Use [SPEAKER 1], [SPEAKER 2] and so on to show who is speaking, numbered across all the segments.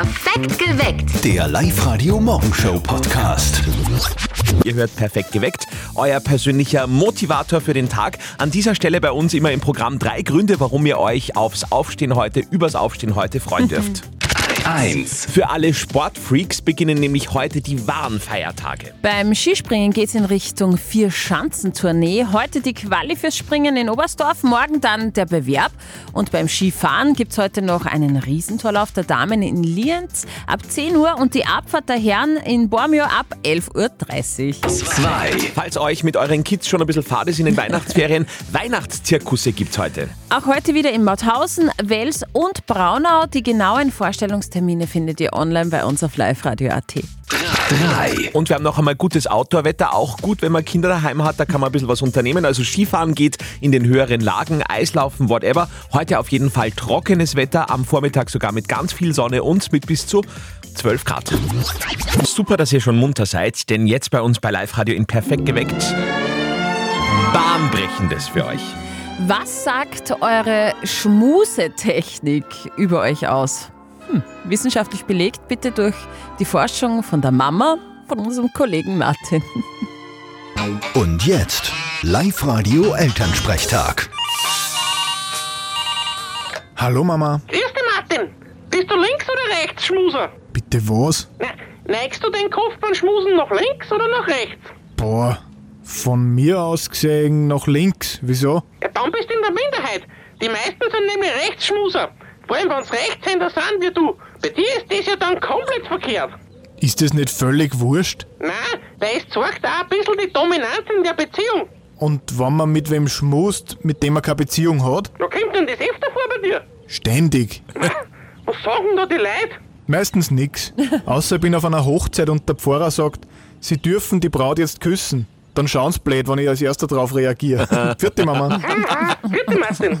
[SPEAKER 1] Perfekt geweckt.
[SPEAKER 2] Der Live-Radio-Morgenshow-Podcast.
[SPEAKER 3] Ihr hört perfekt geweckt, euer persönlicher Motivator für den Tag. An dieser Stelle bei uns immer im Programm drei Gründe, warum ihr euch aufs Aufstehen heute, übers Aufstehen heute freuen dürft.
[SPEAKER 2] 1.
[SPEAKER 3] Für alle Sportfreaks beginnen nämlich heute die wahren Feiertage.
[SPEAKER 4] Beim Skispringen geht es in Richtung Vier-Schanzentournee. Heute die Quali fürs Springen in Oberstdorf, morgen dann der Bewerb. Und beim Skifahren gibt es heute noch einen Riesentorlauf der Damen in Lienz ab 10 Uhr und die Abfahrt der Herren in Bormio ab 11.30 Uhr.
[SPEAKER 2] 2.
[SPEAKER 3] Falls euch mit euren Kids schon ein bisschen fad ist in den Weihnachtsferien, Weihnachtszirkusse gibt's heute.
[SPEAKER 4] Auch heute wieder in Mauthausen, Wels und Braunau. Die genauen Vorstellungstermine findet ihr online bei uns auf liveradio.at.
[SPEAKER 2] 3.
[SPEAKER 3] Und wir haben noch einmal gutes Outdoor-Wetter. Auch gut, wenn man Kinder daheim hat, da kann man ein bisschen was unternehmen. Also Skifahren geht in den höheren Lagen, Eislaufen, whatever. Heute auf jeden Fall trockenes Wetter, am Vormittag sogar mit ganz viel Sonne und mit bis zu 12 Grad. Super, dass ihr schon munter seid, denn jetzt bei uns bei Live Radio in Perfekt geweckt. Bahnbrechendes für euch.
[SPEAKER 4] Was sagt eure Schmusetechnik über euch aus? Hm, wissenschaftlich belegt bitte durch die Forschung von der Mama von unserem Kollegen Martin.
[SPEAKER 2] Und jetzt Live-Radio Elternsprechtag.
[SPEAKER 5] Hallo Mama.
[SPEAKER 6] Grüß dich, Martin. Bist du links oder rechts, Schmuser?
[SPEAKER 5] Bitte was?
[SPEAKER 6] Ne, neigst du den Kopf beim Schmusen nach links oder nach rechts?
[SPEAKER 5] Boah, von mir aus gesehen nach links. Wieso?
[SPEAKER 6] Ja, dann bist du in der Minderheit. Die meisten sind nämlich Rechtsschmuser. Vor allem, wenn es Rechtshänder sind wie du. Bei dir ist das ja dann komplett verkehrt.
[SPEAKER 5] Ist das nicht völlig wurscht?
[SPEAKER 6] Nein, weil es zeigt auch ein bisschen die Dominanz in der Beziehung.
[SPEAKER 5] Und wenn man mit wem schmust, mit dem man keine Beziehung hat?
[SPEAKER 6] Da kommt denn das öfter vor bei dir?
[SPEAKER 5] Ständig.
[SPEAKER 6] Was sagen da die Leute?
[SPEAKER 5] Meistens nix. Außer ich bin auf einer Hochzeit und der Pfarrer sagt, sie dürfen die Braut jetzt küssen. Dann schauen's blöd, wenn ich als erster drauf reagiere. Vierte Mama.
[SPEAKER 6] Bitte, Martin.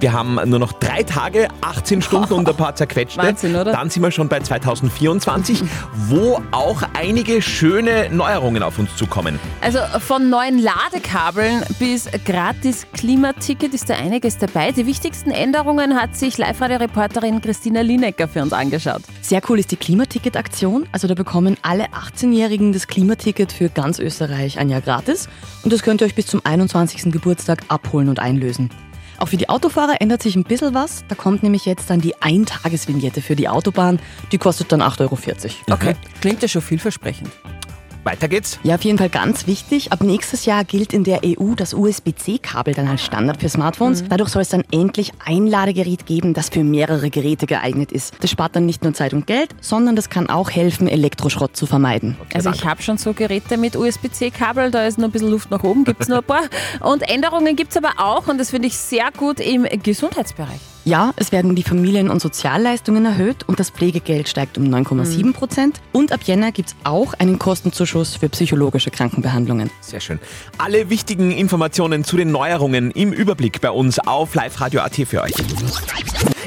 [SPEAKER 3] Wir haben nur noch drei Tage, 18 Stunden und ein paar zerquetschte.
[SPEAKER 4] Wahnsinn, oder?
[SPEAKER 3] Dann sind wir schon bei 2024, wo auch einige schöne Neuerungen auf uns zukommen.
[SPEAKER 4] Also von neuen Ladekabeln bis gratis Klimaticket ist da einiges dabei. Die wichtigsten Änderungen hat sich Live-Radio-Reporterin Christina Linecker für uns angeschaut.
[SPEAKER 7] Sehr cool ist die Klimaticket-Aktion. Also da bekommen alle 18-Jährigen das Klimaticket für ganz Österreich ein Jahr gratis. Und das könnt ihr euch bis zum 21. Geburtstag abholen und einlösen. Auch für die Autofahrer ändert sich ein bisschen was. Da kommt nämlich jetzt dann die Eintagesvignette für die Autobahn. Die kostet dann 8,40 Euro.
[SPEAKER 4] Okay, klingt ja schon vielversprechend.
[SPEAKER 3] Weiter geht's.
[SPEAKER 7] Ja, auf jeden Fall ganz wichtig. Ab nächstes Jahr gilt in der EU das USB-C-Kabel dann als Standard für Smartphones. Dadurch soll es dann endlich ein Ladegerät geben, das für mehrere Geräte geeignet ist. Das spart dann nicht nur Zeit und Geld, sondern das kann auch helfen, Elektroschrott zu vermeiden.
[SPEAKER 4] Also ich habe schon so Geräte mit USB-C-Kabel, da ist noch ein bisschen Luft nach oben, gibt es noch ein paar. Und Änderungen gibt es aber auch, und das finde ich sehr gut, im Gesundheitsbereich.
[SPEAKER 7] Ja, es werden die Familien- und Sozialleistungen erhöht und das Pflegegeld steigt um 9,7 Prozent. Und ab Jänner gibt es auch einen Kostenzuschuss für psychologische Krankenbehandlungen.
[SPEAKER 3] Sehr schön. Alle wichtigen Informationen zu den Neuerungen im Überblick bei uns auf liveradio.at für euch.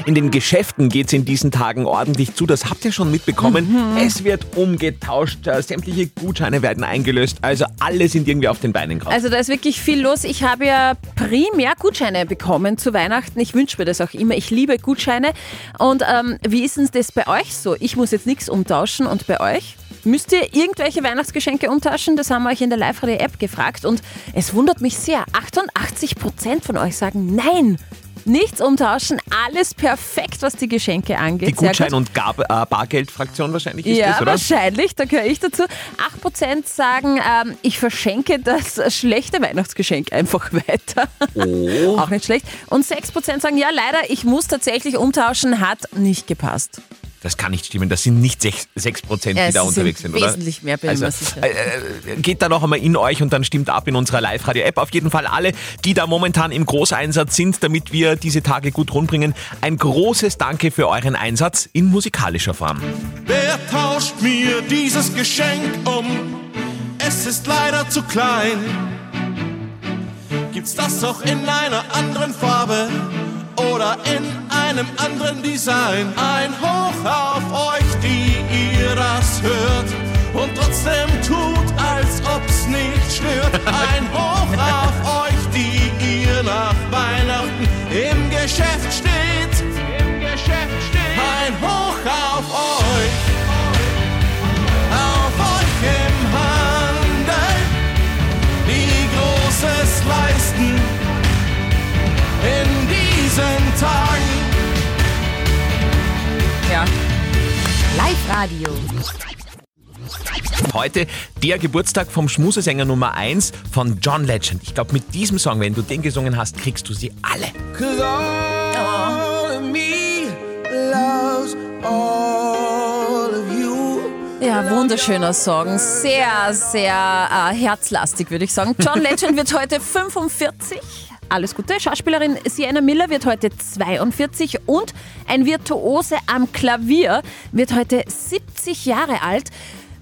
[SPEAKER 3] In den Geschäften geht es in diesen Tagen ordentlich zu, das habt ihr schon mitbekommen. Es wird umgetauscht, äh, sämtliche Gutscheine werden eingelöst, also alle sind irgendwie auf den Beinen gerade.
[SPEAKER 4] Also da ist wirklich viel los. Ich habe ja primär Gutscheine bekommen zu Weihnachten. Ich wünsche mir das auch immer. Ich liebe Gutscheine. Und ähm, wie ist denn das bei euch so? Ich muss jetzt nichts umtauschen und bei euch? Müsst ihr irgendwelche Weihnachtsgeschenke umtauschen? Das haben wir euch in der Live-Radio-App gefragt und es wundert mich sehr. 88% von euch sagen Nein. Nichts umtauschen, alles perfekt, was die Geschenke angeht.
[SPEAKER 3] Die Gutschein-
[SPEAKER 4] gut.
[SPEAKER 3] und Gab äh, Bargeldfraktion wahrscheinlich ist
[SPEAKER 4] Ja,
[SPEAKER 3] das, oder?
[SPEAKER 4] wahrscheinlich, da gehöre ich dazu. 8% sagen, ähm, ich verschenke das schlechte Weihnachtsgeschenk einfach weiter.
[SPEAKER 3] Oh.
[SPEAKER 4] Auch nicht schlecht. Und 6% sagen, ja, leider, ich muss tatsächlich umtauschen, hat nicht gepasst.
[SPEAKER 3] Das kann nicht stimmen, das sind nicht 6%, 6 die
[SPEAKER 4] Ja,
[SPEAKER 3] da unterwegs sind, oder?
[SPEAKER 4] wesentlich mehr, bin ich
[SPEAKER 3] also,
[SPEAKER 4] mir sicher.
[SPEAKER 3] äh, äh, geht da noch einmal in euch und dann stimmt ab in unserer Live-Radio-App. Auf jeden Fall alle, die da momentan im Großeinsatz sind, damit wir diese Tage gut rundbringen. Ein großes Danke für euren Einsatz in musikalischer Form.
[SPEAKER 8] Wer tauscht mir dieses Geschenk um? Es ist leider zu klein. Gibt's das auch in einer anderen Farbe oder in einem anderen Design. Ein Hoch auf euch, die ihr das hört und trotzdem tut, als ob's nicht stört. Ein Hoch auf euch, die ihr nach Weihnachten im Geschäft steht. Im Geschäft steht. Ein Hoch auf euch.
[SPEAKER 1] Live-Radio.
[SPEAKER 3] Heute der Geburtstag vom Schmusesänger Nummer 1 von John Legend. Ich glaube, mit diesem Song, wenn du den gesungen hast, kriegst du sie alle.
[SPEAKER 4] Ja, wunderschöner Song. Sehr, sehr äh, herzlastig, würde ich sagen. John Legend wird heute 45. Alles Gute. Schauspielerin Sienna Miller wird heute 42 und ein Virtuose am Klavier wird heute 70 Jahre alt.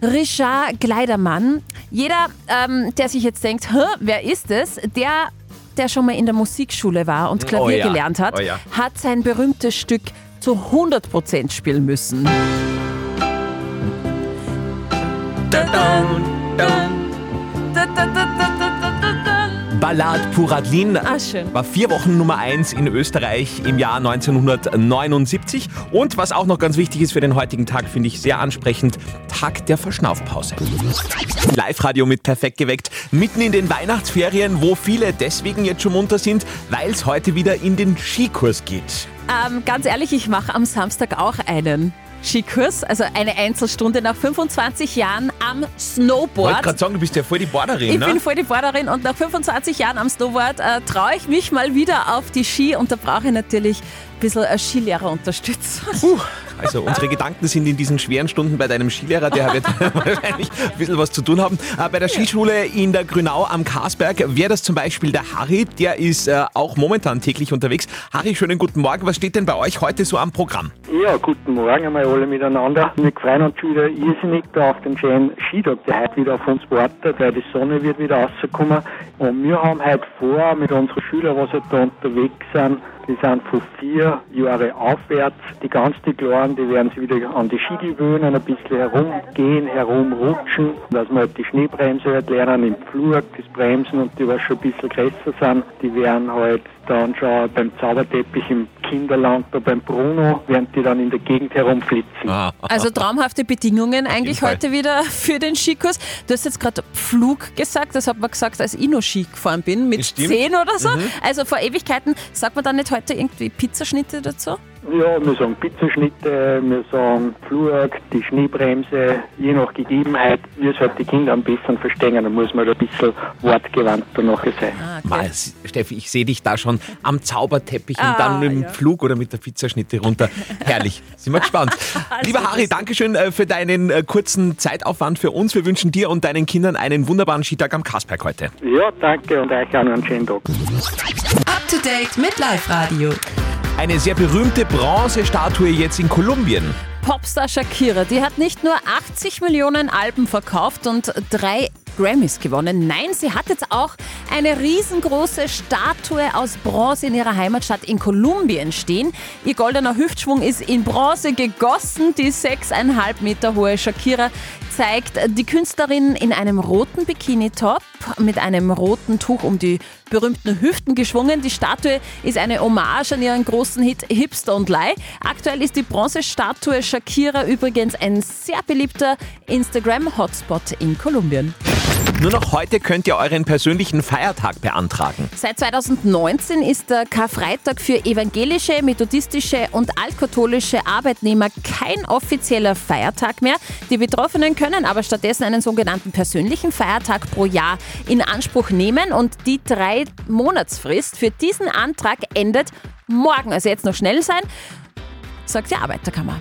[SPEAKER 4] Richard Gleidermann. Jeder, ähm, der sich jetzt denkt, wer ist es? Der, der schon mal in der Musikschule war und Klavier
[SPEAKER 3] Oh ja,
[SPEAKER 4] gelernt hat,
[SPEAKER 3] oh ja.
[SPEAKER 4] hat sein berühmtes Stück zu 100% spielen müssen.
[SPEAKER 3] Ballad Puradlin
[SPEAKER 4] Ah, schön.
[SPEAKER 3] war vier Wochen Nummer 1 in Österreich im Jahr 1979. Und was auch noch ganz wichtig ist für den heutigen Tag, finde ich sehr ansprechend, Tag der Verschnaufpause. Live-Radio mit Perfekt geweckt, mitten in den Weihnachtsferien, wo viele deswegen jetzt schon munter sind, weil es heute wieder in den Skikurs geht.
[SPEAKER 4] Ähm, ganz ehrlich, ich mache am Samstag auch einen Skikurs, also eine Einzelstunde nach 25 Jahren am
[SPEAKER 3] Ich wollte
[SPEAKER 4] Snowboard.
[SPEAKER 3] gerade sagen, du bist ja voll die Borderin,
[SPEAKER 4] Ich
[SPEAKER 3] ne?
[SPEAKER 4] bin voll die Borderin und nach 25 Jahren am Snowboard äh, traue ich mich mal wieder auf die Ski und da brauche ich natürlich ein bisschen eine Skilehrerunterstützung.
[SPEAKER 3] Puh, also unsere Gedanken sind in diesen schweren Stunden bei deinem Skilehrer, der wird wahrscheinlich ein bisschen was zu tun haben. Äh, Bei der Skischule in der Grünau am Karsberg wäre das zum Beispiel der Harry, der ist äh, auch momentan täglich unterwegs. Harry, schönen guten Morgen. Was steht denn bei euch heute so am Programm?
[SPEAKER 9] Ja, guten Morgen einmal alle miteinander. Wir freuen uns wieder irrsinnig da auf den schönen Skitag, der heute wieder auf uns wartet, weil die Sonne wird wieder rauskommen. Und wir haben heute vor, mit unseren Schülern, was halt da unterwegs sind, die sind von vier Jahre aufwärts. Die ganz die Kleinen, die werden sich wieder an die Ski gewöhnen, ein bisschen herumgehen, herumrutschen, dass wir halt die Schneebremse halt lernen im Flur, das Bremsen und die, was schon ein bisschen größer sind, die werden halt dann schon beim Zauberteppich im Kinderland, da beim Bruno, werden die dann in der Gegend herumflitzen.
[SPEAKER 3] Ah,
[SPEAKER 4] Also traumhafte Bedingungen eigentlich
[SPEAKER 3] Fall.
[SPEAKER 4] heute wieder für den Skikurs. Du hast jetzt gerade Pflug gesagt, das hat man gesagt, als ich noch Ski gefahren bin, mit
[SPEAKER 3] Stimmt.
[SPEAKER 4] 10 oder so.
[SPEAKER 3] Mhm.
[SPEAKER 4] Also vor Ewigkeiten. Sagt man dann nicht heute irgendwie Pizzaschnitte dazu?
[SPEAKER 9] Ja, wir sagen Pizzaschnitte, wir sagen Flug, die Schneebremse, je nach Gegebenheit, wie es halt die Kinder am besten verstehen, dann muss man da ein bisschen wortgewandter nachher sein.
[SPEAKER 4] Ah, okay.
[SPEAKER 3] Mal, Steffi, ich sehe dich da schon am Zauberteppich
[SPEAKER 4] Ah,
[SPEAKER 3] und dann mit dem
[SPEAKER 4] ja.
[SPEAKER 3] Flug oder mit der Pizzaschnitte runter. Herrlich. Sind wir gespannt. Lieber Harry, Dankeschön äh, für deinen äh, kurzen Zeitaufwand für uns. Wir wünschen dir und deinen Kindern einen wunderbaren Skitag am Kasperg heute.
[SPEAKER 9] Ja, danke und euch auch noch einen schönen Tag.
[SPEAKER 1] Up to date mit Live-Radio.
[SPEAKER 3] Eine sehr berühmte Bronzestatue jetzt in Kolumbien.
[SPEAKER 4] Popstar Shakira, die hat nicht nur 80 Millionen Alben verkauft und drei Grammys gewonnen. Nein, sie hat jetzt auch eine riesengroße Statue aus Bronze in ihrer Heimatstadt in Kolumbien stehen. Ihr goldener Hüftschwung ist in Bronze gegossen. Die 6,5 Meter hohe Shakira zeigt die Künstlerin in einem roten Bikini-Top mit einem roten Tuch um die berühmten Hüften geschwungen. Die Statue ist eine Hommage an ihren großen Hit Hips Don't Lie. Aktuell ist die Bronzestatue Shakira übrigens ein sehr beliebter Instagram-Hotspot in Kolumbien.
[SPEAKER 3] Nur noch heute könnt ihr euren persönlichen Feiertag beantragen.
[SPEAKER 4] Seit 2019 ist der Karfreitag für evangelische, methodistische und altkatholische Arbeitnehmer kein offizieller Feiertag mehr. Die Betroffenen können aber stattdessen einen sogenannten persönlichen Feiertag pro Jahr in Anspruch nehmen und die drei Monatsfrist für diesen Antrag endet morgen. Also jetzt noch schnell sein, sagt die Arbeiterkammer.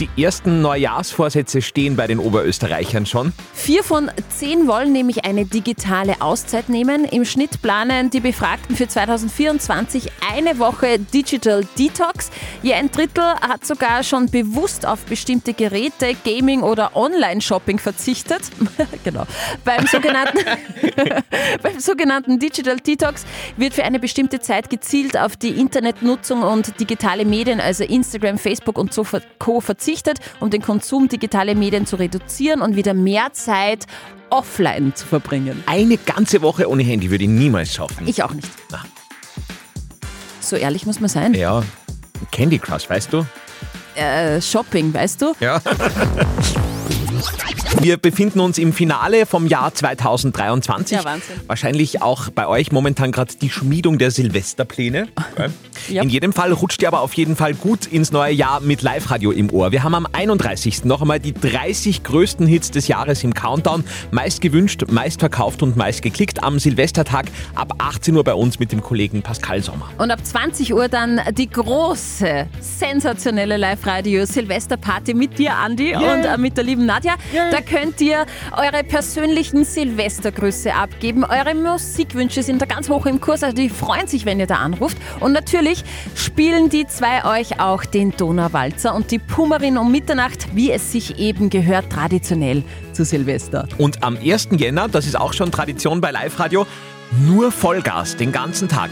[SPEAKER 3] Die ersten Neujahrsvorsätze stehen bei den Oberösterreichern schon.
[SPEAKER 4] Vier von zehn wollen nämlich eine digitale Auszeit nehmen. Im Schnitt planen die Befragten für 2024 eine Woche Digital Detox. Je ein Drittel hat sogar schon bewusst auf bestimmte Geräte, Gaming oder Online-Shopping verzichtet. genau. Beim sogenannten, beim sogenannten Digital Detox wird für eine bestimmte Zeit gezielt auf die Internetnutzung und digitale Medien, also Instagram, Facebook und so Co. verzichtet, um den Konsum digitaler Medien zu reduzieren und wieder mehr Zeit offline zu verbringen.
[SPEAKER 3] Eine ganze Woche ohne Handy würde ich niemals schaffen.
[SPEAKER 4] Ich auch nicht.
[SPEAKER 3] Na.
[SPEAKER 4] So ehrlich muss man sein.
[SPEAKER 3] ja, Candy Crush, weißt du?
[SPEAKER 4] Äh, Shopping, weißt du?
[SPEAKER 3] Ja. Wir befinden uns im Finale vom Jahr 2023.
[SPEAKER 4] Ja, Wahnsinn.
[SPEAKER 3] Wahrscheinlich auch bei euch momentan gerade die Schmiedung der Silvesterpläne.
[SPEAKER 4] Ja.
[SPEAKER 3] In jedem Fall rutscht ihr aber auf jeden Fall gut ins neue Jahr mit Live-Radio im Ohr. Wir haben am 31. noch einmal die 30 größten Hits des Jahres im Countdown. Meist gewünscht, meist verkauft und meist geklickt am Silvestertag ab 18 Uhr bei uns mit dem Kollegen Pascal Sommer.
[SPEAKER 4] Und ab 20 Uhr dann die große, sensationelle Live-Radio-Silvesterparty mit dir, Andi, und äh, mit der lieben Nadja. Da könnt ihr eure persönlichen Silvestergrüße abgeben. Eure Musikwünsche sind da ganz hoch im Kurs, also die freuen sich, wenn ihr da anruft. Und natürlich spielen die zwei euch auch den Donauwalzer und die Pummerin um Mitternacht, wie es sich eben gehört, traditionell zu Silvester.
[SPEAKER 3] Und am 1. Jänner, das ist auch schon Tradition bei Live-Radio, nur Vollgas den ganzen Tag.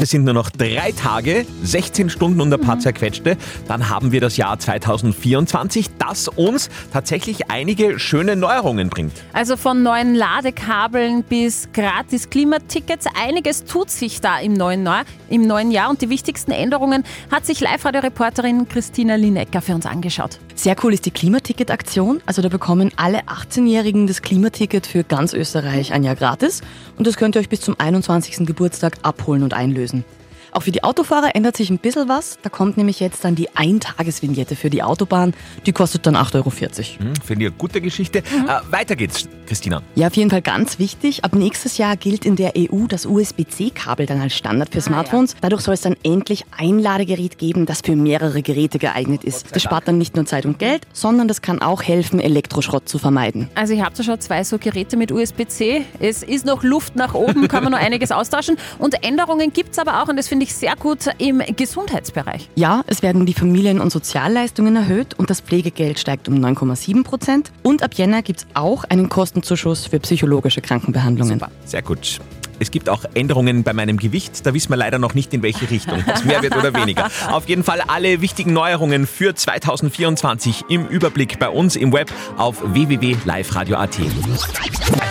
[SPEAKER 3] Es sind nur noch drei Tage, 16 Stunden und ein paar zerquetschte. Dann haben wir das Jahr 2024, das uns tatsächlich einige schöne Neuerungen bringt.
[SPEAKER 4] Also von neuen Ladekabeln bis gratis Klimatickets. Einiges tut sich da im neuen, Neu im neuen Jahr und die wichtigsten Änderungen hat sich Live-Radio-Reporterin Christina Linecker für uns angeschaut.
[SPEAKER 7] Sehr cool ist die Klimaticket-Aktion. Also da bekommen alle 18-Jährigen das Klimaticket für ganz Österreich ein Jahr gratis. Und das könnt ihr euch bis zum 21. Geburtstag abholen und einlösen lösen. Auch für die Autofahrer ändert sich ein bisschen was. Da kommt nämlich jetzt dann die Eintagesvignette für die Autobahn. Die kostet dann 8,40 Euro.
[SPEAKER 3] Hm, Finde ich eine gute Geschichte. Äh, weiter geht's, Christina.
[SPEAKER 7] Ja, auf jeden Fall ganz wichtig. Ab nächstes Jahr gilt in der EU das USB-C-Kabel dann als Standard für Smartphones. Dadurch soll es dann endlich ein Ladegerät geben, das für mehrere Geräte geeignet ist. Das spart dann nicht nur Zeit und Geld, sondern das kann auch helfen, Elektroschrott zu vermeiden.
[SPEAKER 4] Also ihr habt ja schon zwei so Geräte mit USB-C. Es ist noch Luft nach oben, kann man noch einiges austauschen. Und Änderungen gibt es aber auch, und das finde ich sehr gut, im Gesundheitsbereich.
[SPEAKER 7] Ja, es werden die Familien- und Sozialleistungen erhöht und das Pflegegeld steigt um 9,7 Prozent. Und ab Jänner gibt es auch einen Kostenzuschuss für psychologische Krankenbehandlungen.
[SPEAKER 3] Sehr gut. Es gibt auch Änderungen bei meinem Gewicht. Da wissen wir leider noch nicht, in welche Richtung. Es mehr wird oder weniger. Auf jeden Fall alle wichtigen Neuerungen für 2024 im Überblick bei uns im Web auf www.liveradio.at.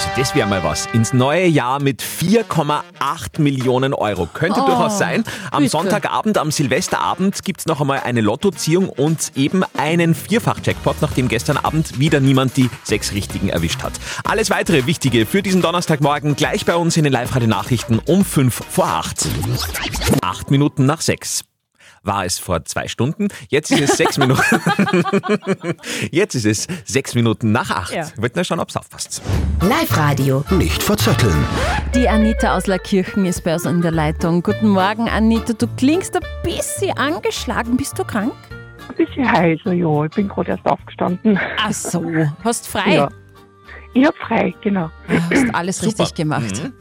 [SPEAKER 3] Also das wäre mal was. Ins neue Jahr mit 4,8 Millionen Euro. Könnte
[SPEAKER 4] Oh,
[SPEAKER 3] durchaus sein. Am
[SPEAKER 4] bitte.
[SPEAKER 3] Sonntagabend, am Silvesterabend gibt es noch einmal eine Lottoziehung und eben einen Vierfach-Jackpot, nachdem gestern Abend wieder niemand die sechs Richtigen erwischt hat. Alles weitere Wichtige für diesen Donnerstagmorgen gleich bei uns in den Live-Radio-Nachrichten um 5 vor 8. Acht Minuten nach 6. War es vor zwei Stunden. Jetzt ist es sechs Minuten. Jetzt ist es sechs Minuten nach acht.
[SPEAKER 4] Ja.
[SPEAKER 3] Wird nur schauen, ob es aufpasst.
[SPEAKER 1] Live-Radio.
[SPEAKER 2] Nicht verzetteln.
[SPEAKER 4] Die Anita aus Laakirchen ist bei uns in der Leitung. Guten Morgen, Anita. Du klingst ein bisschen angeschlagen. Bist du krank?
[SPEAKER 10] Ein bisschen heiser, ja. Ich bin gerade erst aufgestanden.
[SPEAKER 4] Ach so. Hast frei?
[SPEAKER 10] Ja. Ich hab frei, genau.
[SPEAKER 4] Hast alles
[SPEAKER 3] Super.
[SPEAKER 4] richtig gemacht.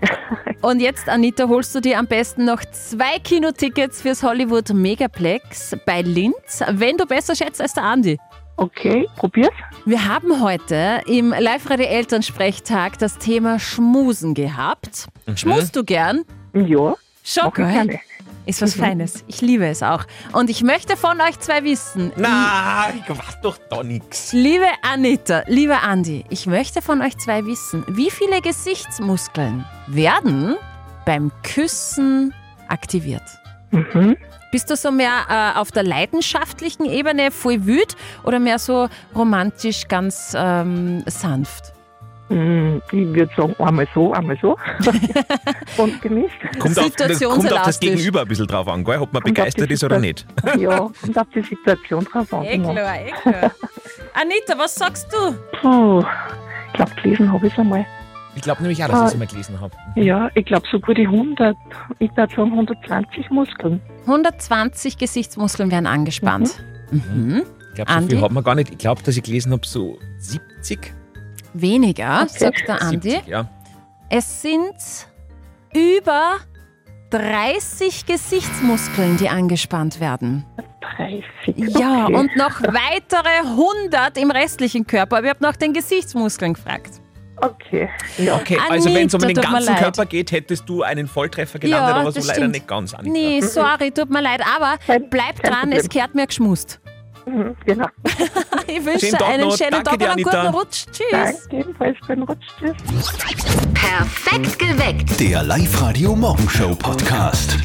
[SPEAKER 4] Und jetzt, Anita, holst du dir am besten noch zwei Kinotickets fürs Hollywood Megaplex bei Linz, wenn du besser schätzt als der Andi.
[SPEAKER 10] Okay, probier's.
[SPEAKER 4] Wir haben heute im Live-Radio Elternsprechtag das Thema Schmusen gehabt. Schmusst du gern?
[SPEAKER 10] Ja,
[SPEAKER 4] Schon,
[SPEAKER 10] gerne.
[SPEAKER 4] Ist was Feines. Ich liebe es auch. Und ich möchte von euch zwei wissen.
[SPEAKER 3] Na, ich weiß doch da nix.
[SPEAKER 4] Liebe Anita, lieber Andi, ich möchte von euch zwei wissen, wie viele Gesichtsmuskeln werden beim Küssen aktiviert?
[SPEAKER 10] Mhm.
[SPEAKER 4] Bist du so mehr äh, auf der leidenschaftlichen Ebene voll wüt oder mehr so romantisch ganz ähm, sanft?
[SPEAKER 10] Hm, Ich würde sagen, einmal so, einmal so. Und gemischt.
[SPEAKER 3] Kommt auf, das, kommt auf das. Gegenüber ein bisschen drauf an, gell? ob man
[SPEAKER 10] Kommt
[SPEAKER 3] begeistert ist oder nicht.
[SPEAKER 10] Ja, und auf die Situation drauf an.
[SPEAKER 4] Eh
[SPEAKER 10] genau.
[SPEAKER 4] klar, eh klar. Anita, was sagst du?
[SPEAKER 10] Puh, ich glaube, gelesen habe ich es einmal.
[SPEAKER 3] Ich glaube nämlich auch,
[SPEAKER 10] dass ich's
[SPEAKER 3] es mal gelesen habe.
[SPEAKER 10] Ja, ich glaube, so gute 100. Ich würde sagen 120 Muskeln.
[SPEAKER 4] 120 Gesichtsmuskeln werden angespannt. Mhm.
[SPEAKER 3] Ich glaube, so
[SPEAKER 4] Andi?
[SPEAKER 3] viel hat man gar nicht. Ich glaube, dass ich gelesen habe, so 70.
[SPEAKER 4] Weniger,
[SPEAKER 10] Okay.
[SPEAKER 4] sagt der Andi.
[SPEAKER 3] 70, ja.
[SPEAKER 4] Es sind über 30 Gesichtsmuskeln, die angespannt werden.
[SPEAKER 10] 30.
[SPEAKER 4] Ja,
[SPEAKER 10] okay.
[SPEAKER 4] und noch weitere 100 im restlichen Körper. Aber ich habe nach den Gesichtsmuskeln gefragt.
[SPEAKER 10] Okay. Ja.
[SPEAKER 3] Okay, also wenn es um den ganzen. Körper geht, hättest du einen Volltreffer gelandet,
[SPEAKER 4] Ja,
[SPEAKER 3] aber so leider
[SPEAKER 4] stimmt.
[SPEAKER 3] nicht ganz, Anita.
[SPEAKER 4] Nee, sorry, tut mir leid. Aber bleib dran, es kehrt mir geschmust.
[SPEAKER 10] Mhm, Genau.
[SPEAKER 4] Ich wünsche
[SPEAKER 3] Schönen
[SPEAKER 4] einen
[SPEAKER 3] noch.
[SPEAKER 4] schönen
[SPEAKER 3] Danke
[SPEAKER 4] Tag und einen guten. Rutsch. Tschüss.
[SPEAKER 10] Danke, jedenfalls beim Rutsch. Tschüss.
[SPEAKER 1] Perfekt geweckt.
[SPEAKER 2] Der Live-Radio Morgenshow Podcast.